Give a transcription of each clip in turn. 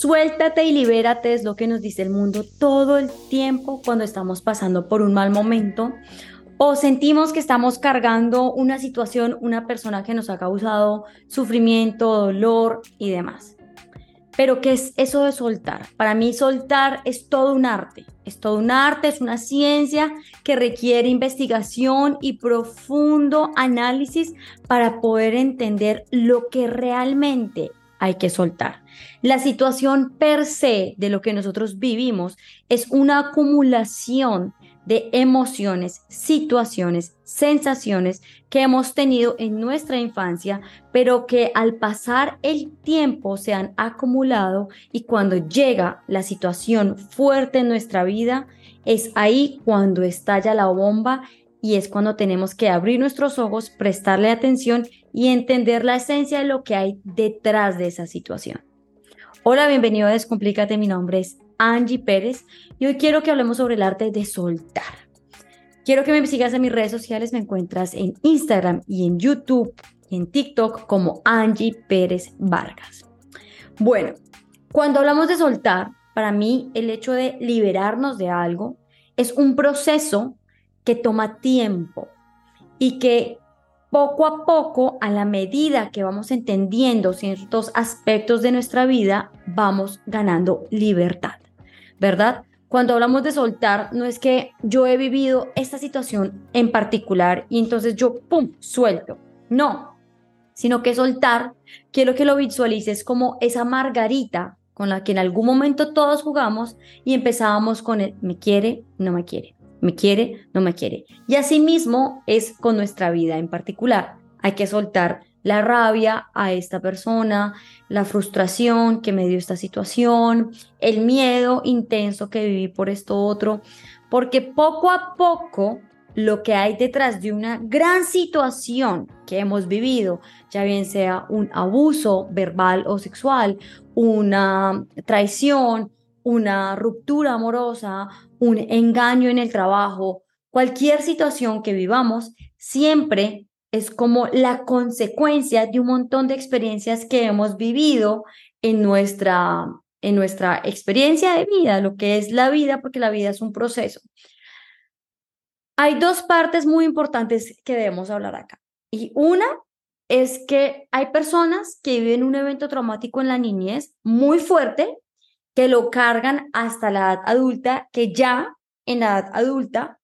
Suéltate y libérate es lo que nos dice el mundo todo el tiempo cuando estamos pasando por un mal momento o sentimos que estamos cargando una situación, una persona que nos ha causado sufrimiento, dolor y demás. Pero ¿qué es eso de soltar? Para mí soltar es todo un arte. Es todo un arte, es una ciencia que requiere investigación y profundo análisis para poder entender lo que realmente hay que soltar. La situación per se de lo que nosotros vivimos es una acumulación de emociones, situaciones, sensaciones que hemos tenido en nuestra infancia, pero que al pasar el tiempo se han acumulado y cuando llega la situación fuerte en nuestra vida, es ahí cuando estalla la bomba y es cuando tenemos que abrir nuestros ojos, prestarle atención y entender la esencia de lo que hay detrás de esa situación. Hola, bienvenido a Descomplícate, mi nombre es Angie Pérez y hoy quiero que hablemos sobre el arte de soltar. Quiero que me sigas en mis redes sociales, me encuentras en Instagram y en YouTube en TikTok como Angie Pérez Vargas. Bueno, cuando hablamos de soltar, para mí el hecho de liberarnos de algo es un proceso que toma tiempo y que poco a poco, a la medida que vamos entendiendo ciertos aspectos de nuestra vida, vamos ganando libertad. ¿verdad? Cuando hablamos de soltar, no es que yo he vivido esta situación en particular y entonces yo, ¡pum!, suelto. No, sino que soltar, quiero que lo visualices como esa margarita con la que en algún momento todos jugamos y empezábamos con el me quiere, no me quiere, me quiere, no me quiere. Y así mismo es con nuestra vida en particular. Hay que soltar la rabia a esta persona, la frustración que me dio esta situación, el miedo intenso que viví por esto otro, porque poco a poco lo que hay detrás de una gran situación que hemos vivido, ya bien sea un abuso verbal o sexual, una traición, una ruptura amorosa, un engaño en el trabajo, cualquier situación que vivamos, siempre es como la consecuencia de un montón de experiencias que hemos vivido en nuestra, en nuestra experiencia de vida, lo que es la vida, porque la vida es un proceso. Hay dos partes muy importantes que debemos hablar acá. Y una es que hay personas que viven un evento traumático en la niñez muy fuerte, que lo cargan hasta la edad adulta, que ya en la edad adulta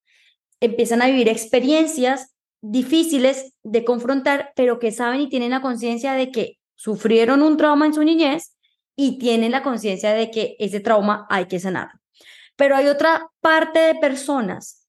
empiezan a vivir experiencias difíciles de confrontar, pero que saben y tienen la conciencia de que sufrieron un trauma en su niñez y tienen la conciencia de que ese trauma hay que sanar. Pero hay otra parte de personas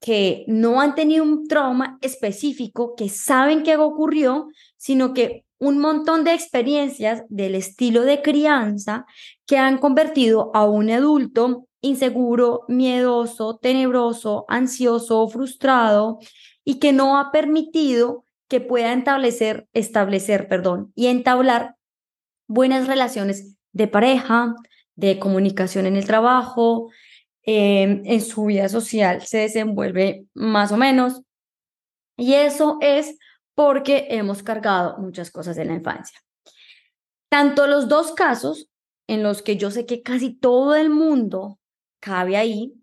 que no han tenido un trauma específico, que saben que ocurrió, sino que un montón de experiencias del estilo de crianza que han convertido a un adulto inseguro, miedoso, tenebroso, ansioso, frustrado, y que no ha permitido que pueda establecer, establecer, perdón, y entablar buenas relaciones de pareja, de comunicación en el trabajo, em, en su vida social se desenvuelve más o menos. Y eso es porque hemos cargado muchas cosas en la infancia. Tanto los dos casos, en los que yo sé que casi todo el mundo cabe ahí,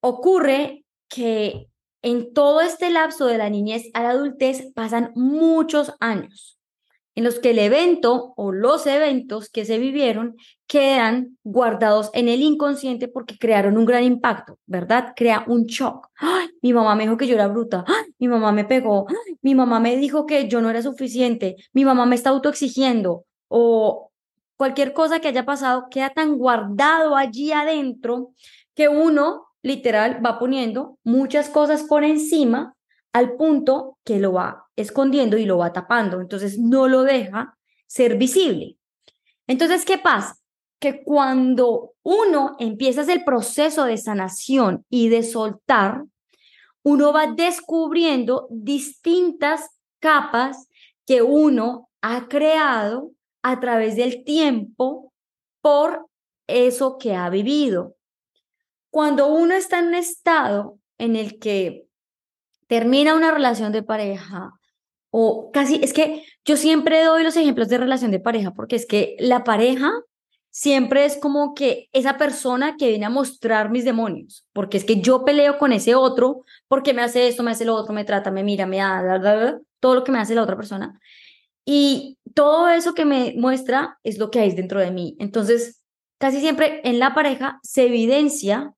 ocurre que en todo este lapso de la niñez a la adultez pasan muchos años en los que el evento o los eventos que se vivieron quedan guardados en el inconsciente porque crearon un gran impacto, ¿verdad? Crea un shock. Mi mamá me dijo que yo era bruta. Mi mamá me pegó. Mi mamá me dijo que yo no era suficiente. Mi mamá me está autoexigiendo. O cualquier cosa que haya pasado queda tan guardado allí adentro que uno literal va poniendo muchas cosas por encima al punto que lo va escondiendo y lo va tapando. Entonces no lo deja ser visible. Entonces, ¿qué pasa? Que cuando uno empieza el proceso de sanación y de soltar, uno va descubriendo distintas capas que uno ha creado a través del tiempo por eso que ha vivido. Cuando uno está en un estado en el que termina una relación de pareja o casi, es que yo siempre doy los ejemplos de relación de pareja porque es que la pareja siempre es como que esa persona que viene a mostrar mis demonios, porque es que yo peleo con ese otro, porque me hace esto, me hace lo otro, me trata, me mira, me da, todo lo que me hace la otra persona. Y todo eso que me muestra es lo que hay dentro de mí. Entonces, casi siempre en la pareja se evidencia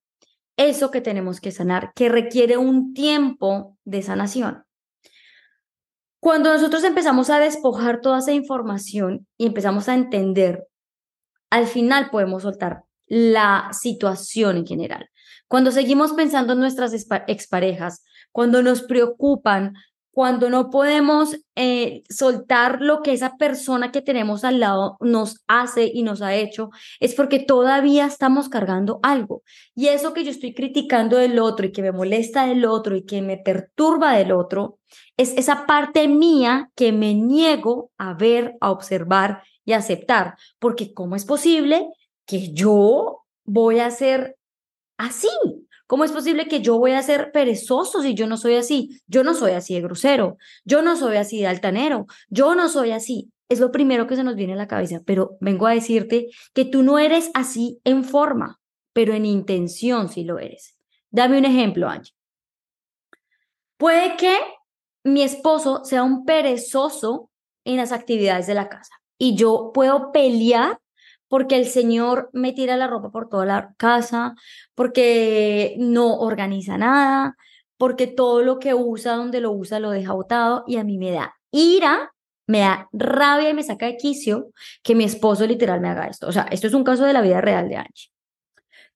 eso que tenemos que sanar, que requiere un tiempo de sanación. Cuando nosotros empezamos a despojar toda esa información y empezamos a entender, al final podemos soltar la situación en general. Cuando seguimos pensando en nuestras exparejas, cuando nos preocupan, cuando no podemos eh, soltar lo que esa persona que tenemos al lado nos hace y nos ha hecho, es porque todavía estamos cargando algo. Y eso que yo estoy criticando del otro y que me molesta del otro y que me perturba del otro, es esa parte mía que me niego a ver, a observar y a aceptar. Porque ¿cómo es posible que yo voy a ser así? ¿Cómo es posible que yo voy a ser perezoso si yo no soy así? Yo no soy así de grosero, yo no soy así de altanero, yo no soy así. Es lo primero que se nos viene a la cabeza, pero vengo a decirte que tú no eres así en forma, pero en intención sí lo eres. Dame un ejemplo, Angie. Puede que mi esposo sea un perezoso en las actividades de la casa y yo puedo pelear porque el Señor me tira la ropa por toda la casa, porque no organiza nada, porque todo lo que usa, donde lo usa, lo deja botado y a mí me da ira, me da rabia y me saca de quicio que mi esposo literal me haga esto. O sea, esto es un caso de la vida real de Angie.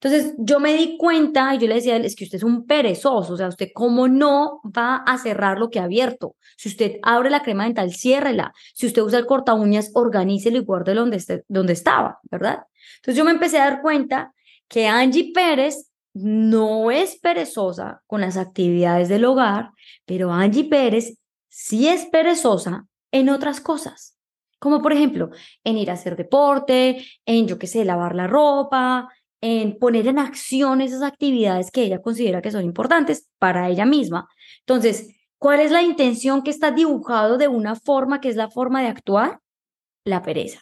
Entonces yo me di cuenta y yo le decía, es que usted es un perezoso, o sea, usted cómo no va a cerrar lo que ha abierto. Si usted abre la crema dental, ciérrela. Si usted usa el corta uñas, organícelo y guárdelo donde, esté, donde estaba, ¿verdad? Entonces yo me empecé a dar cuenta que Angie Pérez no es perezosa con las actividades del hogar, pero Angie Pérez sí es perezosa en otras cosas, como por ejemplo en ir a hacer deporte, en yo qué sé, lavar la ropa, en poner en acción esas actividades que ella considera que son importantes para ella misma. Entonces, ¿cuál es la intención que está dibujado de una forma que es la forma de actuar? La pereza.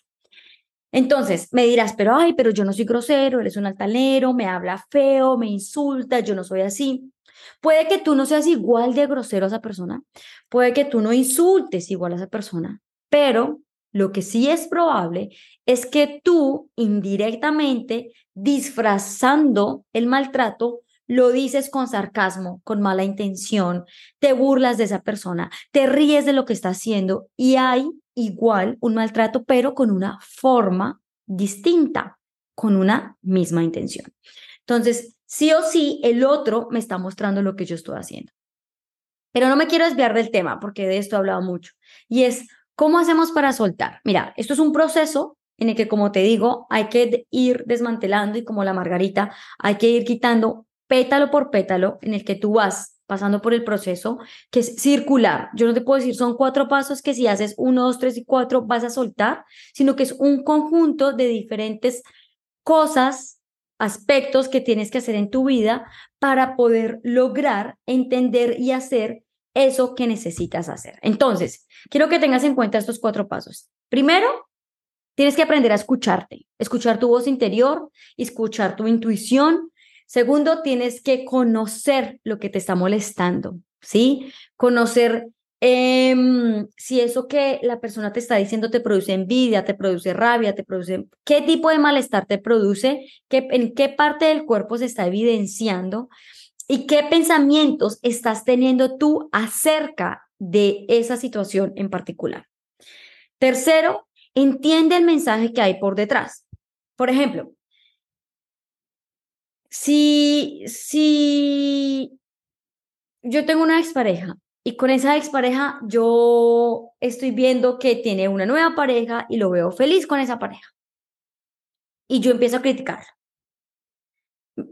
Entonces, me dirás, pero ay, pero yo no soy grosero, eres un altanero, me habla feo, me insulta, yo no soy así. Puede que tú no seas igual de grosero a esa persona, puede que tú no insultes igual a esa persona, pero lo que sí es probable es que tú indirectamente, disfrazando el maltrato, lo dices con sarcasmo, con mala intención, te burlas de esa persona, te ríes de lo que está haciendo y hay igual un maltrato, pero con una forma distinta, con una misma intención. Entonces, sí o sí, el otro me está mostrando lo que yo estoy haciendo. Pero no me quiero desviar del tema, porque de esto he hablado mucho, y es ¿Cómo hacemos para soltar? Mira, esto es un proceso en el que, como te digo, hay que ir desmantelando y como la margarita, hay que ir quitando pétalo por pétalo en el que tú vas pasando por el proceso que es circular. Yo no te puedo decir son cuatro pasos que si haces uno, dos, tres y cuatro vas a soltar, sino que es un conjunto de diferentes cosas, aspectos que tienes que hacer en tu vida para poder lograr entender y hacer eso que necesitas hacer. Entonces, quiero que tengas en cuenta estos cuatro pasos. Primero, tienes que aprender a escucharte, escuchar tu voz interior, escuchar tu intuición. Segundo, tienes que conocer lo que te está molestando, ¿sí? Conocer em, si eso que la persona te está diciendo te produce envidia, te produce rabia, te produce, qué tipo de malestar te produce, ¿Qué, en qué parte del cuerpo se está evidenciando ¿Y qué pensamientos estás teniendo tú acerca de esa situación en particular? Tercero, entiende el mensaje que hay por detrás. Por ejemplo, si, si yo tengo una expareja y con esa expareja yo estoy viendo que tiene una nueva pareja y lo veo feliz con esa pareja. Y yo empiezo a criticar.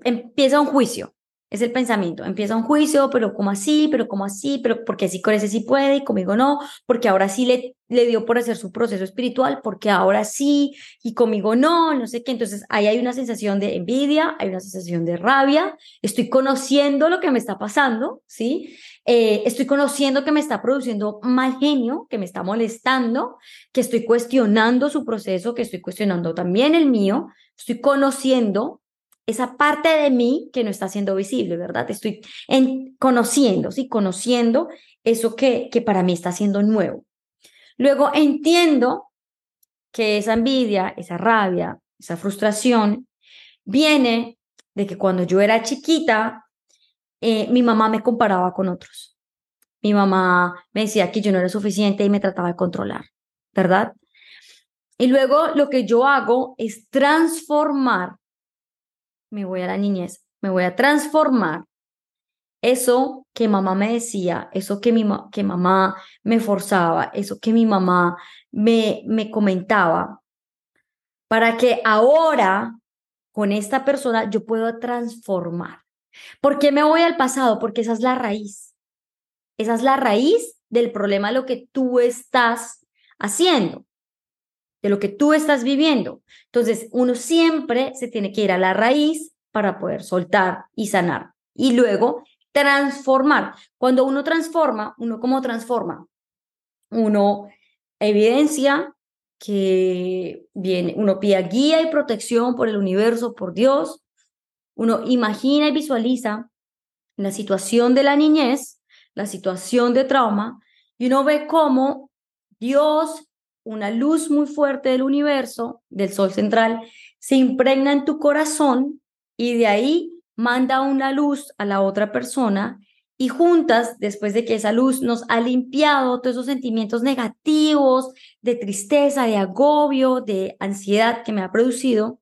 Empieza un juicio es el pensamiento. Empieza un juicio, pero como así, pero como así, pero porque así con ese sí puede y conmigo no, porque ahora sí le, le dio por hacer su proceso espiritual, porque ahora sí y conmigo no, no sé qué. Entonces ahí hay una sensación de envidia, hay una sensación de rabia, estoy conociendo lo que me está pasando, ¿sí? Eh, estoy conociendo que me está produciendo mal genio, que me está molestando, que estoy cuestionando su proceso, que estoy cuestionando también el mío, estoy conociendo esa parte de mí que no está siendo visible, ¿verdad? Estoy en, conociendo, sí, conociendo eso que, que para mí está siendo nuevo. Luego entiendo que esa envidia, esa rabia, esa frustración viene de que cuando yo era chiquita, eh, mi mamá me comparaba con otros. Mi mamá me decía que yo no era suficiente y me trataba de controlar, ¿verdad? Y luego lo que yo hago es transformar me voy a la niñez, me voy a transformar. Eso que mamá me decía, eso que, mi que mamá me forzaba, eso que mi mamá me, me comentaba, para que ahora con esta persona yo pueda transformar. ¿Por qué me voy al pasado? Porque esa es la raíz. Esa es la raíz del problema, lo que tú estás haciendo, de lo que tú estás viviendo. Entonces, uno siempre se tiene que ir a la raíz para poder soltar y sanar. Y luego transformar. Cuando uno transforma, uno cómo transforma? Uno evidencia que viene, uno pide guía y protección por el universo, por Dios. Uno imagina y visualiza la situación de la niñez, la situación de trauma, y uno ve cómo Dios una luz muy fuerte del universo, del sol central, se impregna en tu corazón y de ahí manda una luz a la otra persona y juntas, después de que esa luz nos ha limpiado todos esos sentimientos negativos, de tristeza, de agobio, de ansiedad que me ha producido,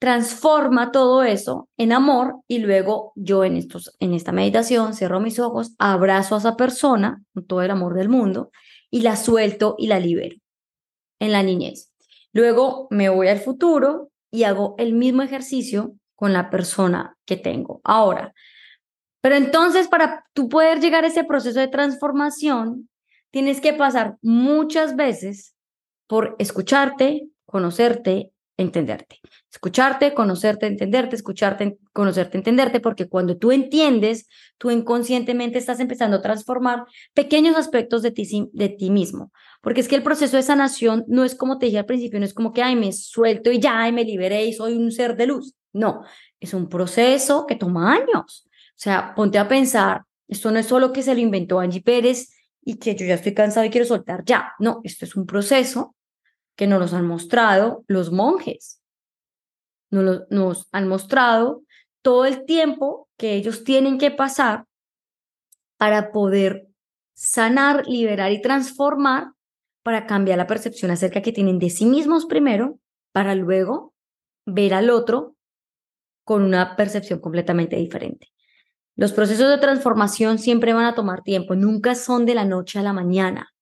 transforma todo eso en amor y luego yo en, estos, en esta meditación cierro mis ojos, abrazo a esa persona con todo el amor del mundo y la suelto y la libero en la niñez. Luego me voy al futuro y hago el mismo ejercicio con la persona que tengo ahora. Pero entonces para tú poder llegar a ese proceso de transformación, tienes que pasar muchas veces por escucharte, conocerte, entenderte. Escucharte, conocerte, entenderte, escucharte, conocerte, entenderte, porque cuando tú entiendes, tú inconscientemente estás empezando a transformar pequeños aspectos de ti, de ti mismo. Porque es que el proceso de sanación no es como te dije al principio, no es como que, ay, me suelto y ya, y me liberé y soy un ser de luz. No, es un proceso que toma años. O sea, ponte a pensar, esto no es solo que se lo inventó Angie Pérez y que yo ya estoy cansado y quiero soltar ya. No, esto es un proceso que nos los han mostrado los monjes. Nos, nos han mostrado todo el tiempo que ellos tienen que pasar para poder sanar, liberar y transformar para cambiar la percepción acerca que tienen de sí mismos primero, para luego ver al otro con una percepción completamente diferente. Los procesos de transformación siempre van a tomar tiempo, nunca son de la noche a la mañana,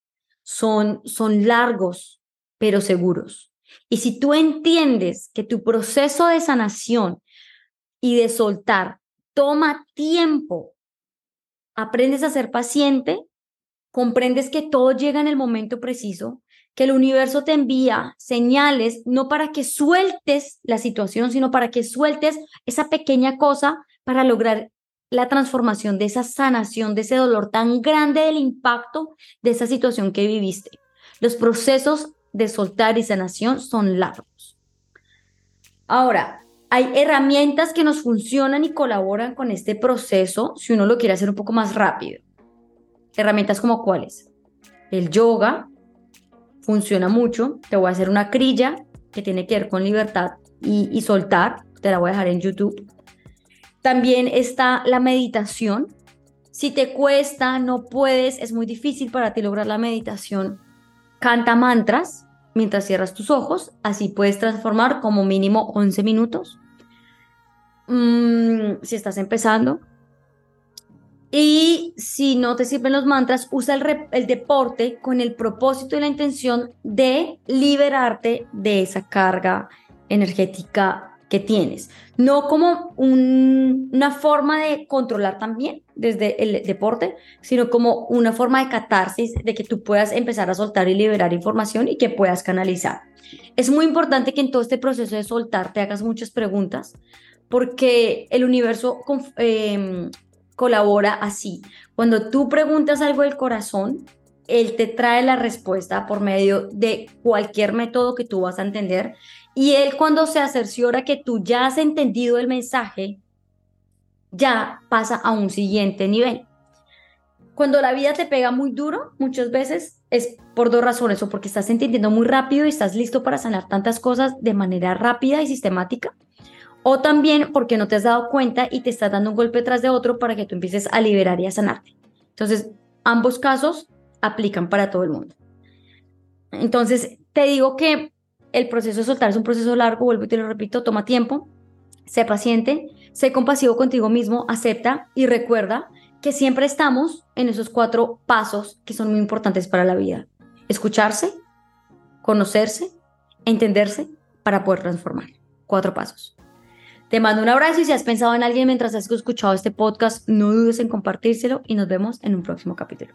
son, son largos, pero seguros. Y si tú entiendes que tu proceso de sanación y de soltar toma tiempo, aprendes a ser paciente, comprendes que todo llega en el momento preciso, que el universo te envía señales no para que sueltes la situación, sino para que sueltes esa pequeña cosa para lograr la transformación de esa sanación, de ese dolor tan grande del impacto de esa situación que viviste. Los procesos de soltar y sanación son largos. Ahora, hay herramientas que nos funcionan y colaboran con este proceso si uno lo quiere hacer un poco más rápido. Herramientas como cuáles? El yoga funciona mucho. Te voy a hacer una crilla que tiene que ver con libertad y, soltar. Te la voy a dejar en YouTube. También está la meditación. Si te cuesta, no puedes, es muy difícil para ti lograr la meditación, Canta mantras mientras cierras tus ojos, así puedes transformar como mínimo 11 minutos. Mm, si estás empezando. Y si no te sirven los mantras, usa el, el deporte con el propósito y la intención de liberarte de esa carga energética que tienes, no como una forma de controlar también desde el deporte, sino como una forma de catarsis, de que tú puedas empezar a soltar y liberar información y que puedas canalizar. Es muy importante que en todo este proceso de soltar te hagas muchas preguntas, porque el universo em, colabora así. Cuando tú preguntas algo del corazón, él te trae la respuesta por medio de cualquier método que tú vas a entender y él cuando se cerciora que tú ya has entendido el mensaje, ya pasa a un siguiente nivel. Cuando la vida te pega muy duro, muchas veces es por dos razones, o porque estás entendiendo muy rápido y estás listo para sanar tantas cosas de manera rápida y sistemática, o también porque no te has dado cuenta y te estás dando un golpe tras de otro para que tú empieces a liberar y a sanarte. Entonces, ambos casos aplican para todo el mundo. Entonces, te digo que el proceso de soltar es un proceso largo, vuelvo y te lo repito, toma tiempo, sé paciente, sé compasivo contigo mismo, acepta y recuerda que siempre estamos en esos cuatro pasos que son muy importantes para la vida. Escucharse, conocerse, entenderse para poder transformar. Cuatro pasos. Te mando un abrazo y si has pensado en alguien mientras has escuchado este podcast, no dudes en compartírselo y nos vemos en un próximo capítulo.